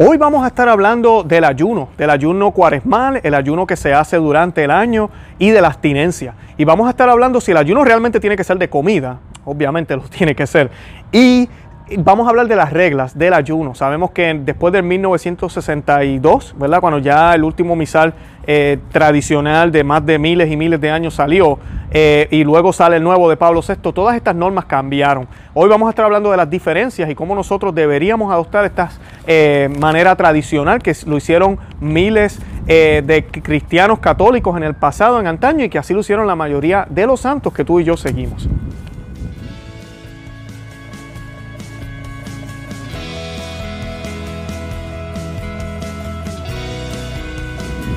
Hoy vamos a estar hablando del ayuno, del ayuno cuaresmal, el ayuno que se hace durante el año y de la abstinencia. Y vamos a estar hablando si el ayuno realmente tiene que ser de comida, obviamente lo tiene que ser, y vamos a hablar de las reglas del ayuno. Sabemos que después del 1962, ¿verdad? Cuando ya el último misal eh, tradicional de más de miles y miles de años salió eh, y luego sale el nuevo de Pablo VI, todas estas normas cambiaron. Hoy vamos a estar hablando de las diferencias y cómo nosotros deberíamos adoptar esta eh, manera tradicional que lo hicieron miles de cristianos católicos en el pasado, en antaño, y que así lo hicieron la mayoría de los santos que tú y yo seguimos.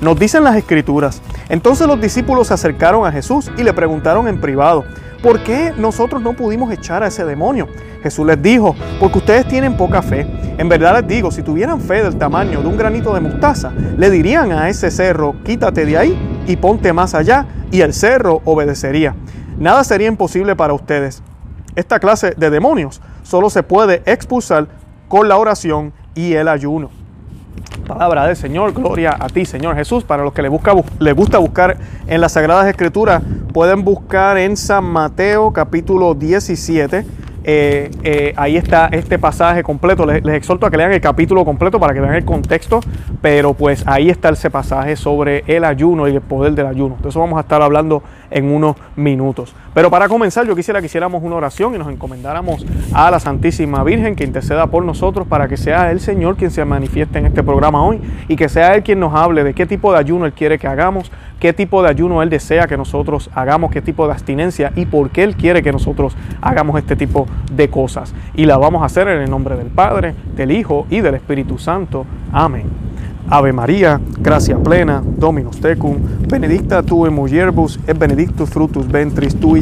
Nos dicen las escrituras. Entonces los discípulos se acercaron a Jesús y le preguntaron en privado, ¿por qué nosotros no pudimos echar a ese demonio? Jesús les dijo, porque ustedes tienen poca fe. En verdad les digo, si tuvieran fe del tamaño de un granito de mostaza, le dirían a ese cerro, quítate de ahí y ponte más allá, y el cerro obedecería. Nada sería imposible para ustedes. Esta clase de demonios solo se puede expulsar con la oración y el ayuno. Palabra del Señor, gloria a ti, Señor Jesús. Para los que les, busca, gusta buscar en las Sagradas Escrituras, pueden buscar en San Mateo capítulo 17 eh, eh, ahí está este pasaje completo. Les, exhorto a que lean el capítulo completo para que vean el contexto, pero pues ahí está ese pasaje sobre el ayuno y el poder del ayuno. De eso vamos a estar hablando en unos minutos. Pero para comenzar, yo quisiera que hiciéramos una oración y nos encomendáramos a la Santísima Virgen que interceda por nosotros para que sea el Señor quien se manifieste en este programa hoy y que sea Él quien nos hable de qué tipo de ayuno Él quiere que hagamos, qué tipo de ayuno Él desea que nosotros hagamos, qué tipo de abstinencia y por qué Él quiere que nosotros hagamos este tipo de cosas. Y la vamos a hacer en el nombre del Padre, del Hijo y del Espíritu Santo. Amén. Ave María, gracia plena, Dominus tecum, benedicta tu in et benedictus fructus ventris tui.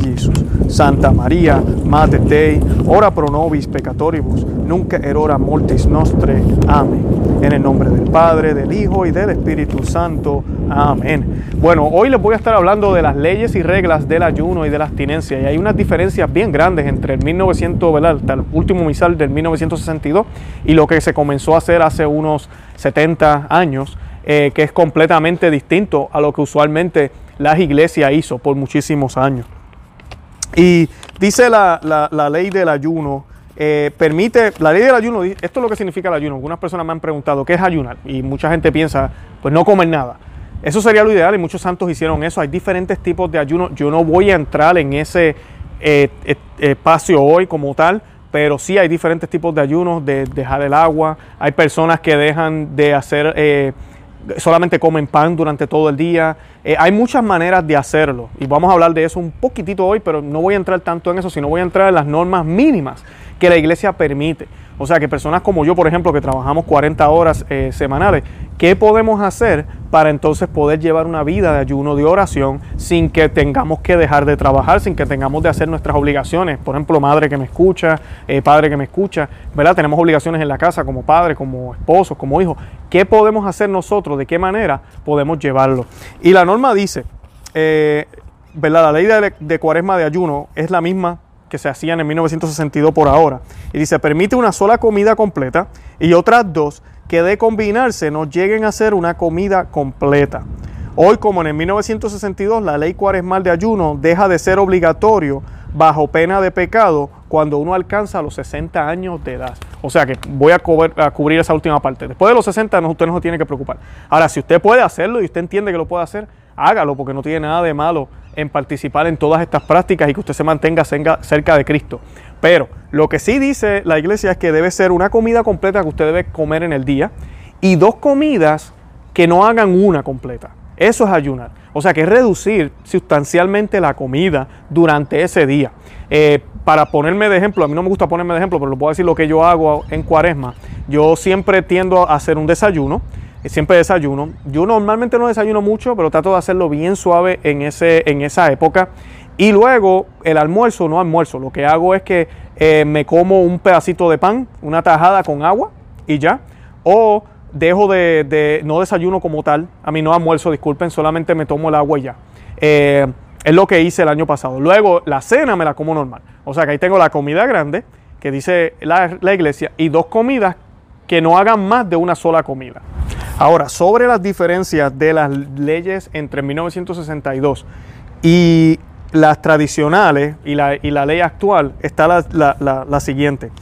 Santa María, Mater Dei, ora pro nobis peccatoribus, nunca erora mortis nostre. Amén. En el nombre del Padre, del Hijo y del Espíritu Santo. Amén. Bueno, hoy les voy a estar hablando de las leyes y reglas del ayuno y de la abstinencia. Y hay unas diferencias bien grandes entre el 1900, ¿verdad? el último misal del 1962 y lo que se comenzó a hacer hace unos 70 años, eh, que es completamente distinto a lo que usualmente las iglesias hizo por muchísimos años. Y dice la, la ley del ayuno, eh, permite, la ley del ayuno, esto es lo que significa el ayuno. Algunas personas me han preguntado, ¿qué es ayunar? Y mucha gente piensa, pues no comer nada. Eso sería lo ideal y muchos santos hicieron eso. Hay diferentes tipos de ayuno. Yo no voy a entrar en ese eh, espacio hoy como tal, pero sí hay diferentes tipos de ayunos, de dejar el agua. Hay personas que dejan de hacer, solamente comen pan durante todo el día. hay muchas maneras de hacerlo y vamos a hablar de eso un poquitito hoy, pero no voy a entrar tanto en eso, sino voy a entrar en las normas mínimas que la iglesia permite. O sea, que personas como yo, por ejemplo, que trabajamos 40 horas eh, semanales, ¿qué podemos hacer para entonces poder llevar una vida de ayuno, de oración, sin que tengamos que dejar de trabajar, sin que tengamos de hacer nuestras obligaciones? Por ejemplo, madre que me escucha, eh, padre que me escucha, ¿verdad? Tenemos obligaciones en la casa como padre, como esposo, como hijo. ¿Qué podemos hacer nosotros? ¿De qué manera podemos llevarlo? Y la norma dice, eh, ¿verdad? La ley de, de cuaresma de ayuno es la misma que se hacían en 1962 por ahora. Y dice, permite una sola comida completa y otras dos que de combinarse no lleguen a ser una comida completa. Hoy, como en el 1962, la ley cuaresmal de ayuno deja de ser obligatorio bajo pena de pecado cuando uno alcanza los 60 años de edad. O sea que voy a, cubrir, esa última parte. Después de los 60, usted no se tiene que preocupar. Ahora, si usted puede hacerlo y usted entiende que lo puede hacer, hágalo porque no tiene nada de malo en participar en todas estas prácticas y que usted se mantenga cerca de Cristo. Pero lo que sí dice la iglesia es que debe ser una comida completa que usted debe comer en el día y dos comidas que no hagan una completa. Eso es ayunar. O sea que es reducir sustancialmente la comida durante ese día. Eh, para ponerme de ejemplo, a mí no me gusta ponerme de ejemplo, pero lo puedo decir lo que yo hago en cuaresma. Yo siempre tiendo a hacer un desayuno siempre desayuno. Yo normalmente no desayuno mucho, pero trato de hacerlo bien suave en, ese, en esa época. Y luego el almuerzo, no almuerzo, lo que hago es que eh, me como un pedacito de pan, una tajada con agua y ya. O dejo de, no desayuno como tal, a mí no almuerzo, disculpen, solamente me tomo el agua y ya. Eh, es lo que hice el año pasado. Luego la cena me la como normal. O sea que ahí tengo la comida grande, que dice la, la iglesia, y dos comidas que no hagan más de una sola comida. Ahora, sobre las diferencias de las leyes entre 1962 y las tradicionales y la, ley actual, está la, la, siguiente.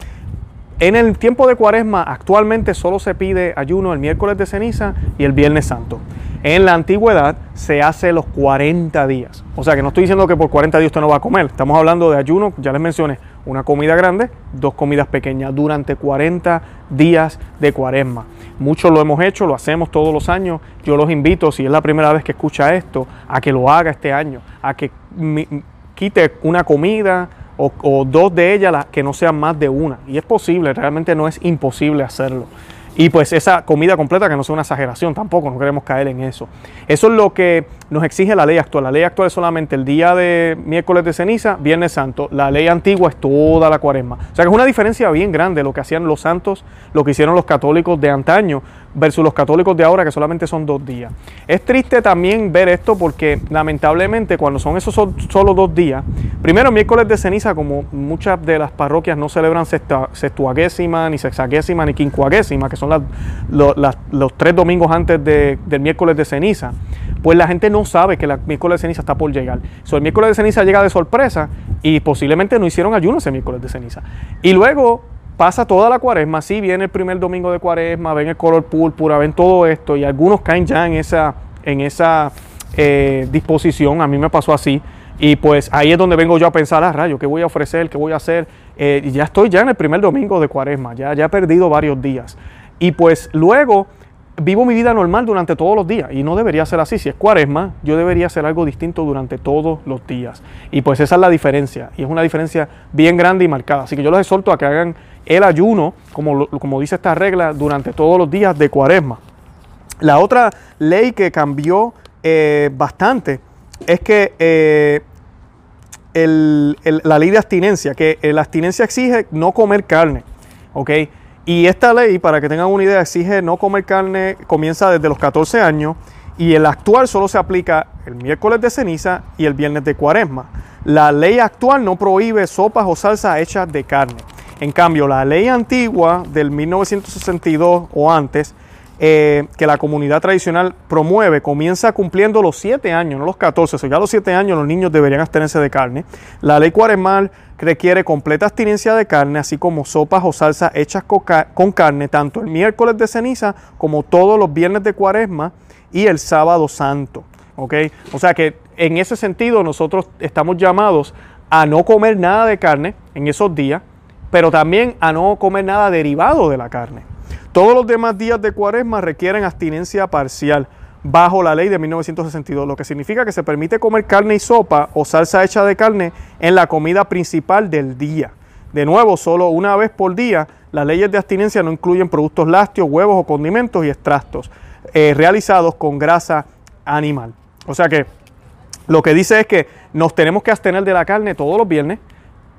En el tiempo de cuaresma actualmente solo se pide ayuno el miércoles de ceniza y el viernes santo. En la antigüedad se hace los 40 días. O sea que no estoy diciendo que por 40 días usted no va a comer. Estamos hablando de ayuno, ya les mencioné, una comida grande, dos comidas pequeñas durante 40 días de cuaresma. Muchos lo hemos hecho, lo hacemos todos los años. Yo los invito, si es la primera vez que escucha esto, a que lo haga este año, a que quite una comida o, dos de ellas, que no sean más de una. Y es posible, realmente no es imposible hacerlo. Y pues esa comida completa que no sea una exageración tampoco, no queremos caer en eso. Eso es lo que nos exige la ley actual. La ley actual es solamente el día de miércoles de ceniza, viernes santo. La ley antigua es toda la cuaresma. O sea que es una diferencia bien grande lo que hacían los santos, lo que hicieron los católicos de antaño versus los católicos de ahora que solamente son dos días. Es triste también ver esto porque lamentablemente cuando son esos solo dos días, primero miércoles de ceniza como muchas de las parroquias no celebran sextuagésima, ni sexagésima, ni quincuagésima, que son los tres domingos antes del miércoles de ceniza, pues la gente no sabe que el miércoles de ceniza está por llegar. So, el miércoles de ceniza llega de sorpresa y posiblemente no hicieron ayuno ese miércoles de ceniza. Y luego pasa toda la cuaresma, sí viene el primer domingo de cuaresma, ven el color púrpura, ven todo esto y algunos caen ya en esa, en esa eh, disposición, a mí me pasó así. Y pues ahí es donde vengo yo a pensar, ah, rayo, ¿qué voy a ofrecer? ¿Qué voy a hacer? Eh, y ya estoy ya en el primer domingo de cuaresma, ya, ya he perdido varios días. Y pues luego vivo mi vida normal durante todos los días y no debería ser así. Si es cuaresma, yo debería hacer algo distinto durante todos los días. Y pues esa es la diferencia y es una diferencia bien grande y marcada. Así que yo los exhorto a que hagan el ayuno, como, dice esta regla, durante todos los días de cuaresma. La otra ley que cambió eh, bastante es que eh, la ley de abstinencia, que eh, la abstinencia exige no comer carne, ¿ok? Y esta ley, para que tengan una idea, exige no comer carne, comienza desde los 14 años y el actual solo se aplica el miércoles de ceniza y el viernes de cuaresma. La ley actual no prohíbe sopas o salsas hechas de carne. En cambio, la ley antigua del 1962 o antes, eh, que la comunidad tradicional promueve, comienza cumpliendo los 7 años, no los 14, o ya los 7 años los niños deberían abstenerse de carne. La ley cuaresmal requiere completa abstinencia de carne, así como sopas o salsas hechas con carne, tanto el miércoles de ceniza como todos los viernes de cuaresma y el sábado santo. ¿ok? O sea que en ese sentido nosotros estamos llamados a no comer nada de carne en esos días, pero también a no comer nada derivado de la carne. Todos los demás días de cuaresma requieren abstinencia parcial bajo la ley de 1962, lo que significa que se permite comer carne y sopa o salsa hecha de carne en la comida principal del día. De nuevo, solo una vez por día, las leyes de abstinencia no incluyen productos lácteos, huevos o condimentos y extractos eh, realizados con grasa animal. O sea que lo que dice es que nos tenemos que abstener de la carne todos los viernes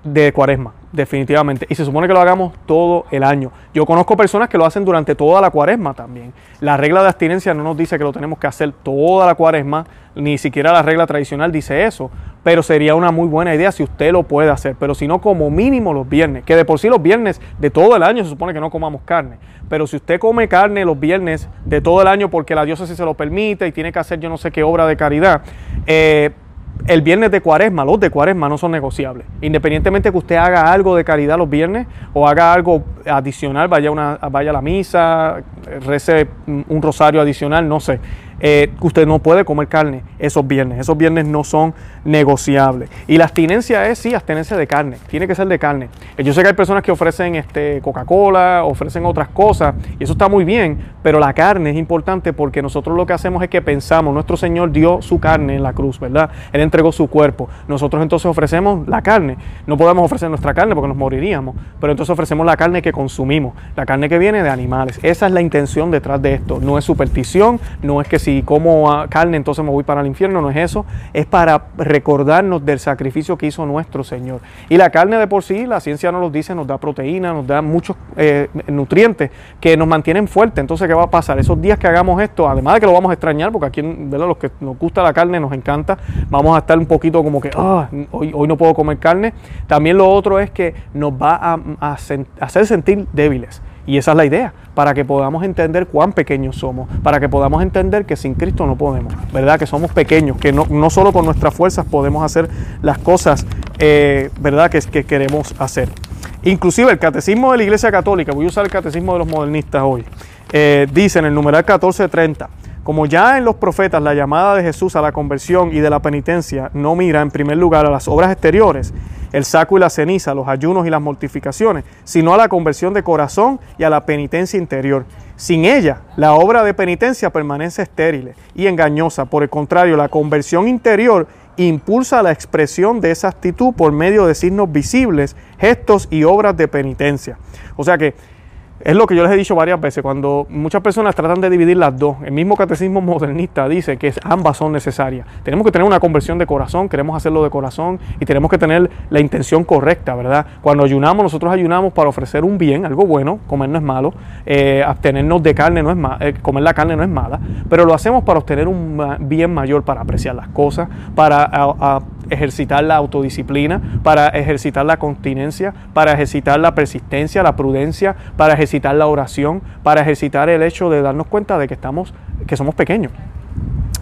de cuaresma definitivamente. Y se supone que lo hagamos todo el año. Yo conozco personas que lo hacen durante toda la cuaresma también. La regla de abstinencia no nos dice que lo tenemos que hacer toda la cuaresma, ni siquiera la regla tradicional dice eso, pero sería una muy buena idea si usted lo puede hacer, pero si no como mínimo los viernes, que de por sí los viernes de todo el año se supone que no comamos carne, pero si usted come carne los viernes de todo el año porque la sí se lo permite y tiene que hacer yo no sé qué obra de caridad, eh, el viernes de cuaresma, los de cuaresma no son negociables. Independientemente que usted haga algo de caridad los viernes o haga algo adicional, vaya, una, vaya a la misa, rece un rosario adicional, no sé. Eh, usted no puede comer carne esos viernes. Esos viernes no son negociables. Y la abstinencia es, sí, abstinencia de carne. Tiene que ser de carne. Eh, yo sé que hay personas que ofrecen este, Coca-Cola, ofrecen otras cosas, y eso está muy bien, pero la carne es importante porque nosotros lo que hacemos es que pensamos, nuestro Señor dio su carne en la cruz, ¿verdad? Él entregó su cuerpo. Nosotros entonces ofrecemos la carne. No podemos ofrecer nuestra carne porque nos moriríamos, pero entonces ofrecemos la carne que consumimos, la carne que viene de animales. Esa es la intención detrás de esto. No es superstición, no es que si como carne entonces me voy para el infierno, no es eso, es para recordarnos del sacrificio que hizo nuestro Señor. Y la carne de por sí, la ciencia nos lo dice, nos da proteína, nos da muchos eh, nutrientes que nos mantienen fuertes. Entonces, ¿qué va a pasar. Esos días que hagamos esto, además de que lo vamos a extrañar, porque aquí, ¿verdad? Los que nos gusta la carne nos encanta, vamos a estar un poquito como que, ah, hoy, hoy no puedo comer carne. También lo otro es que nos va a, a hacer sentir débiles. Y esa es la idea, para que podamos entender cuán pequeños somos, para que podamos entender que sin Cristo no podemos, ¿verdad? Que somos pequeños, que no, no solo con nuestras fuerzas podemos hacer las cosas, eh, ¿verdad? Que, que queremos hacer. Inclusive el catecismo de la Iglesia Católica, voy a usar el catecismo de los modernistas hoy, eh, dice en el numeral 1430, como ya en los profetas la llamada de Jesús a la conversión y de la penitencia no mira en primer lugar a las obras exteriores, el saco y la ceniza, los ayunos y las mortificaciones, sino a la conversión de corazón y a la penitencia interior. Sin ella, la obra de penitencia permanece estéril y engañosa. Por el contrario, la conversión interior impulsa la expresión de esa actitud por medio de signos visibles, gestos y obras de penitencia. O sea que es lo que yo les he dicho varias veces, cuando muchas personas tratan de dividir las dos, el mismo catecismo modernista dice que ambas son necesarias. Tenemos que tener una conversión de corazón, queremos hacerlo de corazón y tenemos que tener la intención correcta, ¿verdad? Cuando ayunamos, nosotros ayunamos para ofrecer un bien, algo bueno, comer no es malo, eh, abstenernos de carne no es malo, eh, comer la carne no es mala, pero lo hacemos para obtener un bien mayor, para apreciar las cosas, para ejercitar la autodisciplina, para ejercitar la continencia, para ejercitar la persistencia, la prudencia, para ejercitar la oración, para ejercitar el hecho de darnos cuenta de que estamos, que somos pequeños.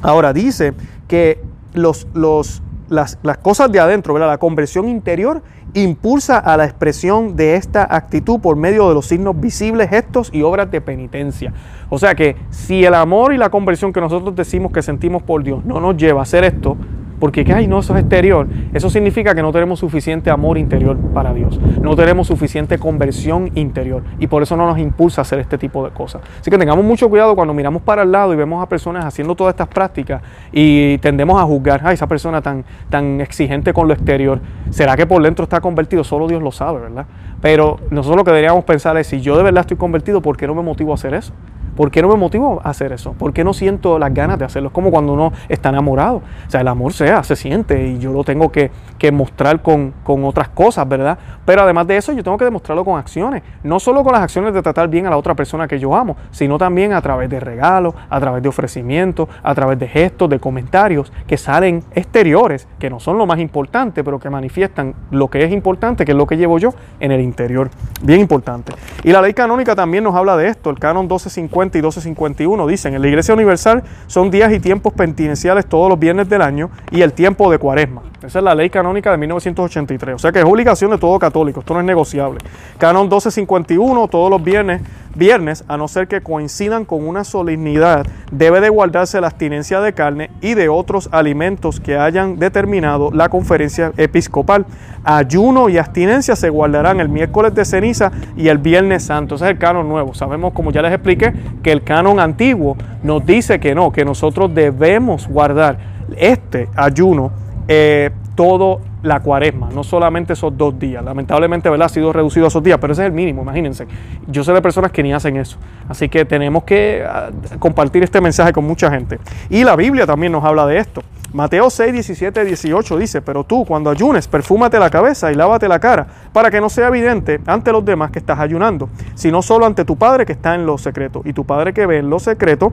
Ahora dice que los, los, las, las, cosas de adentro, la conversión interior, impulsa a la expresión de esta actitud por medio de los signos visibles, gestos y obras de penitencia. O sea que si el amor y la conversión que nosotros decimos que sentimos por Dios no nos lleva a hacer esto, porque que hay no, eso es exterior. Eso significa que no tenemos suficiente amor interior para Dios. No tenemos suficiente conversión interior. Y por eso no nos impulsa a hacer este tipo de cosas. Así que tengamos mucho cuidado cuando miramos para el lado y vemos a personas haciendo todas estas prácticas y tendemos a juzgar, a esa persona tan, tan exigente con lo exterior. ¿Será que por dentro está convertido? Solo Dios lo sabe, ¿verdad? Pero nosotros lo que deberíamos pensar es, si yo de verdad estoy convertido, ¿por qué no me motivo a hacer eso? ¿Por qué no me motivo a hacer eso? ¿Por qué no siento las ganas de hacerlo? Es como cuando uno está enamorado. O sea, el amor sea, se siente y yo lo tengo que, mostrar con, otras cosas, ¿verdad? Pero además de eso, yo tengo que demostrarlo con acciones. No solo con las acciones de tratar bien a la otra persona que yo amo, sino también a través de regalos, a través de ofrecimientos, a través de gestos, de comentarios que salen exteriores, que no son lo más importante, pero que manifiestan lo que es importante, que es lo que llevo yo en el interior. Bien importante. Y la ley canónica también nos habla de esto. El canon 1250 y 1251 dicen, en la Iglesia Universal son días y tiempos penitenciales todos los viernes del año y el tiempo de cuaresma. Esa es la ley canónica de 1983. O sea que es obligación de todo católico, esto no es negociable. Canon 1251, todos los viernes, viernes, a no ser que coincidan con una solemnidad, debe de guardarse la abstinencia de carne y de otros alimentos que hayan determinado la conferencia episcopal. Ayuno y abstinencia se guardarán el miércoles de ceniza y el viernes santo. Ese es el canon nuevo. Sabemos, como ya les expliqué, que el canon antiguo nos dice que no, que nosotros debemos guardar este ayuno eh, todo la cuaresma, no solamente esos dos días. Lamentablemente, ¿verdad? Ha sido reducido a esos días, pero ese es el mínimo, imagínense. Yo sé de personas que ni hacen eso. Así que tenemos que ah, compartir este mensaje con mucha gente. Y la Biblia también nos habla de esto. Mateo 6, 17, 18 dice, pero tú cuando ayunes, perfúmate la cabeza y lávate la cara, para que no sea evidente ante los demás que estás ayunando, sino solo ante tu Padre que está en lo secreto. Y tu Padre que ve en lo secreto,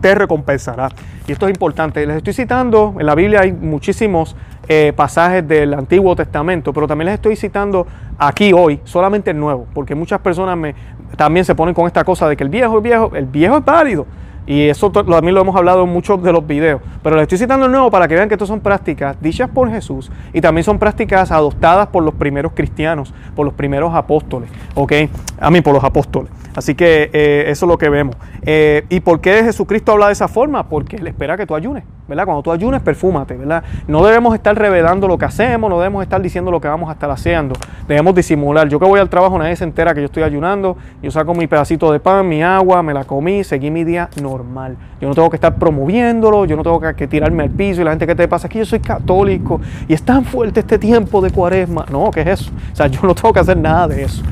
te recompensará. Y esto es importante. Les estoy citando, en la Biblia hay muchísimos eh, pasajes del Antiguo Testamento, pero también les estoy citando aquí hoy, solamente el nuevo, porque muchas personas también se ponen con esta cosa de que el viejo es viejo, el viejo es válido. Y eso también lo hemos hablado en muchos de los videos. Pero les estoy citando el nuevo para que vean que estas son prácticas dichas por Jesús y también son prácticas adoptadas por los primeros cristianos, por los primeros apóstoles. ¿Ok? A mí, por los apóstoles. Así que eh, eso es lo que vemos. Eh, ¿Y por qué Jesucristo habla de esa forma? Porque Él espera que tú ayunes, Cuando tú ayunes, perfúmate, ¿verdad? No debemos estar revelando lo que hacemos, no debemos estar diciendo lo que vamos a estar haciendo. Debemos disimular. Yo que voy al trabajo, nadie se entera que yo estoy ayunando. Yo saco mi pedacito de pan, mi agua, me la comí, seguí mi día normal. Yo no tengo que estar promoviéndolo, yo no tengo que, tirarme al piso y la gente que te pasa aquí, yo soy católico y es tan fuerte este tiempo de cuaresma. No, ¿qué es eso? O sea, yo no tengo que hacer nada de eso.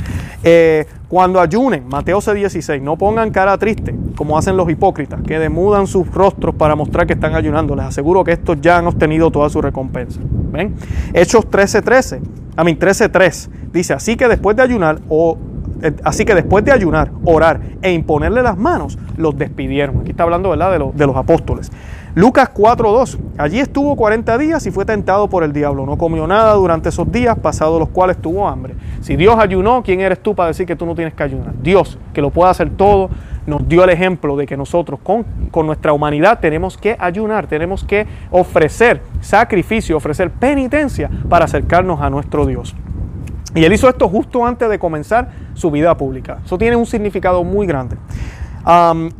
Eh, cuando ayunen, Mateo C16, no pongan cara triste, como hacen los hipócritas, que demudan sus rostros para mostrar que están ayunando. Les aseguro que estos ya han obtenido toda su recompensa. ¿Ven? Hechos 13:13, a mí 13:3, dice, así que después de ayunar, o eh, así que después de ayunar, orar e imponerle las manos, los despidieron. Aquí está hablando ¿verdad? De, de los apóstoles. Lucas 4.2. Allí estuvo 40 días y fue tentado por el diablo. No comió nada durante esos días, pasados los cuales tuvo hambre. Si Dios ayunó, ¿quién eres tú para decir que tú no tienes que ayunar? Dios, que lo puede hacer todo, nos dio el ejemplo de que nosotros con, con nuestra humanidad tenemos que ayunar, tenemos que ofrecer sacrificio, ofrecer penitencia para acercarnos a nuestro Dios. Y él hizo esto justo antes de comenzar su vida pública. Eso tiene un significado muy grande.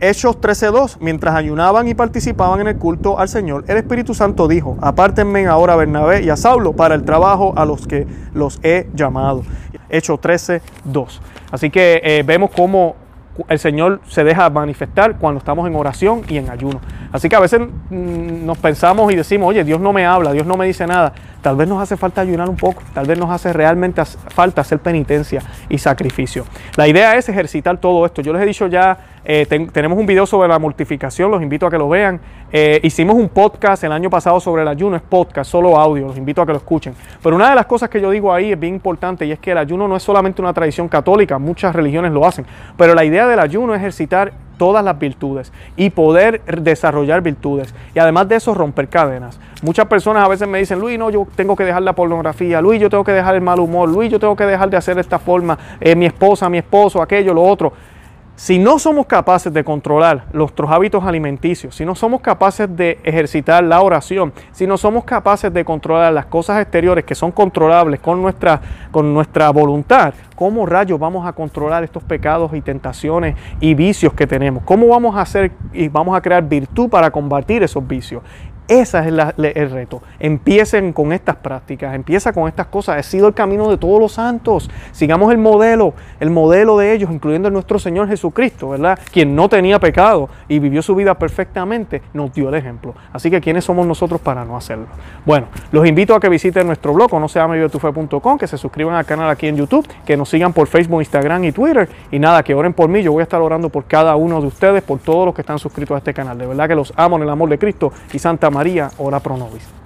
Hechos 13:2, mientras ayunaban y participaban en el culto al Señor, el Espíritu Santo dijo, apártenme ahora a Bernabé y a Saulo para el trabajo a los que los he llamado. Hechos 13:2. Así que eh, vemos cómo el Señor se deja manifestar cuando estamos en oración y en ayuno. Así que a veces mm, nos pensamos y decimos, oye, Dios no me habla, Dios no me dice nada. Tal vez nos hace falta ayunar un poco, tal vez nos hace realmente falta hacer penitencia y sacrificio. La idea es ejercitar todo esto. Yo les he dicho ya, eh, tenemos un video sobre la mortificación, los invito a que lo vean. Eh, hicimos un podcast el año pasado sobre el ayuno, es podcast, solo audio, los invito a que lo escuchen. Pero una de las cosas que yo digo ahí es bien importante y es que el ayuno no es solamente una tradición católica, muchas religiones lo hacen, pero la idea del ayuno es ejercitar todas las virtudes y poder desarrollar virtudes. Y además de eso, romper cadenas. Muchas personas a veces me dicen, Luis, no, yo tengo que dejar la pornografía, Luis, yo tengo que dejar el mal humor, Luis, yo tengo que dejar de hacer de esta forma, eh, mi esposa, mi esposo, aquello, lo otro. Si no somos capaces de controlar nuestros hábitos alimenticios, si no somos capaces de ejercitar la oración, si no somos capaces de controlar las cosas exteriores que son controlables con nuestra, con nuestra voluntad, ¿cómo rayos vamos a controlar estos pecados y tentaciones y vicios que tenemos? ¿Cómo vamos a hacer y vamos a crear virtud para combatir esos vicios? Ese es el reto. Empiecen con estas prácticas, empieza con estas cosas. Ha sido el camino de todos los santos. Sigamos el modelo, el modelo de ellos, incluyendo nuestro Señor Jesucristo, ¿verdad? Quien no tenía pecado y vivió su vida perfectamente, nos dio el ejemplo. Así que, ¿quiénes somos nosotros para no hacerlo? Bueno, los invito a que visiten nuestro blog, no se que se suscriban al canal aquí en YouTube, que nos sigan por Facebook, Instagram y Twitter. Y nada, que oren por mí. Yo voy a estar orando por cada uno de ustedes, por todos los que están suscritos a este canal. De verdad que los amo en el amor de Cristo y Santa María. María, ora pro nobis.